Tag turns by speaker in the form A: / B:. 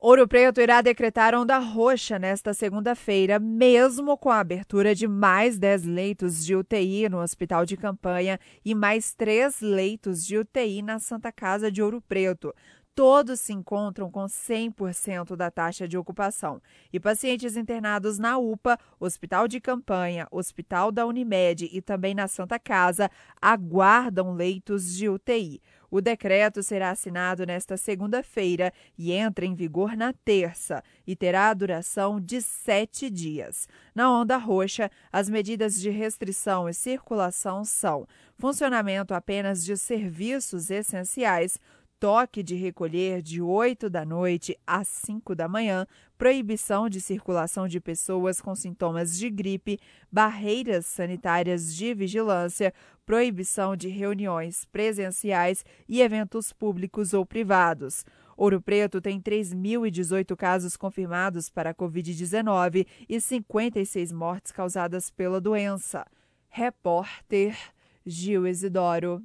A: Ouro Preto irá decretar onda roxa nesta segunda-feira, mesmo com a abertura de mais 10 leitos de UTI no hospital de campanha e mais 3 leitos de UTI na Santa Casa de Ouro Preto todos se encontram com 100% da taxa de ocupação. E pacientes internados na UPA, Hospital de Campanha, Hospital da Unimed e também na Santa Casa aguardam leitos de UTI. O decreto será assinado nesta segunda-feira e entra em vigor na terça e terá a duração de sete dias. Na onda roxa, as medidas de restrição e circulação são funcionamento apenas de serviços essenciais, toque de recolher de 8 da noite às 5 da manhã, proibição de circulação de pessoas com sintomas de gripe, barreiras sanitárias de vigilância, proibição de reuniões presenciais e eventos públicos ou privados. Ouro Preto tem 3.018 casos confirmados para a Covid-19 e 56 mortes causadas pela doença. Repórter Gil Isidoro.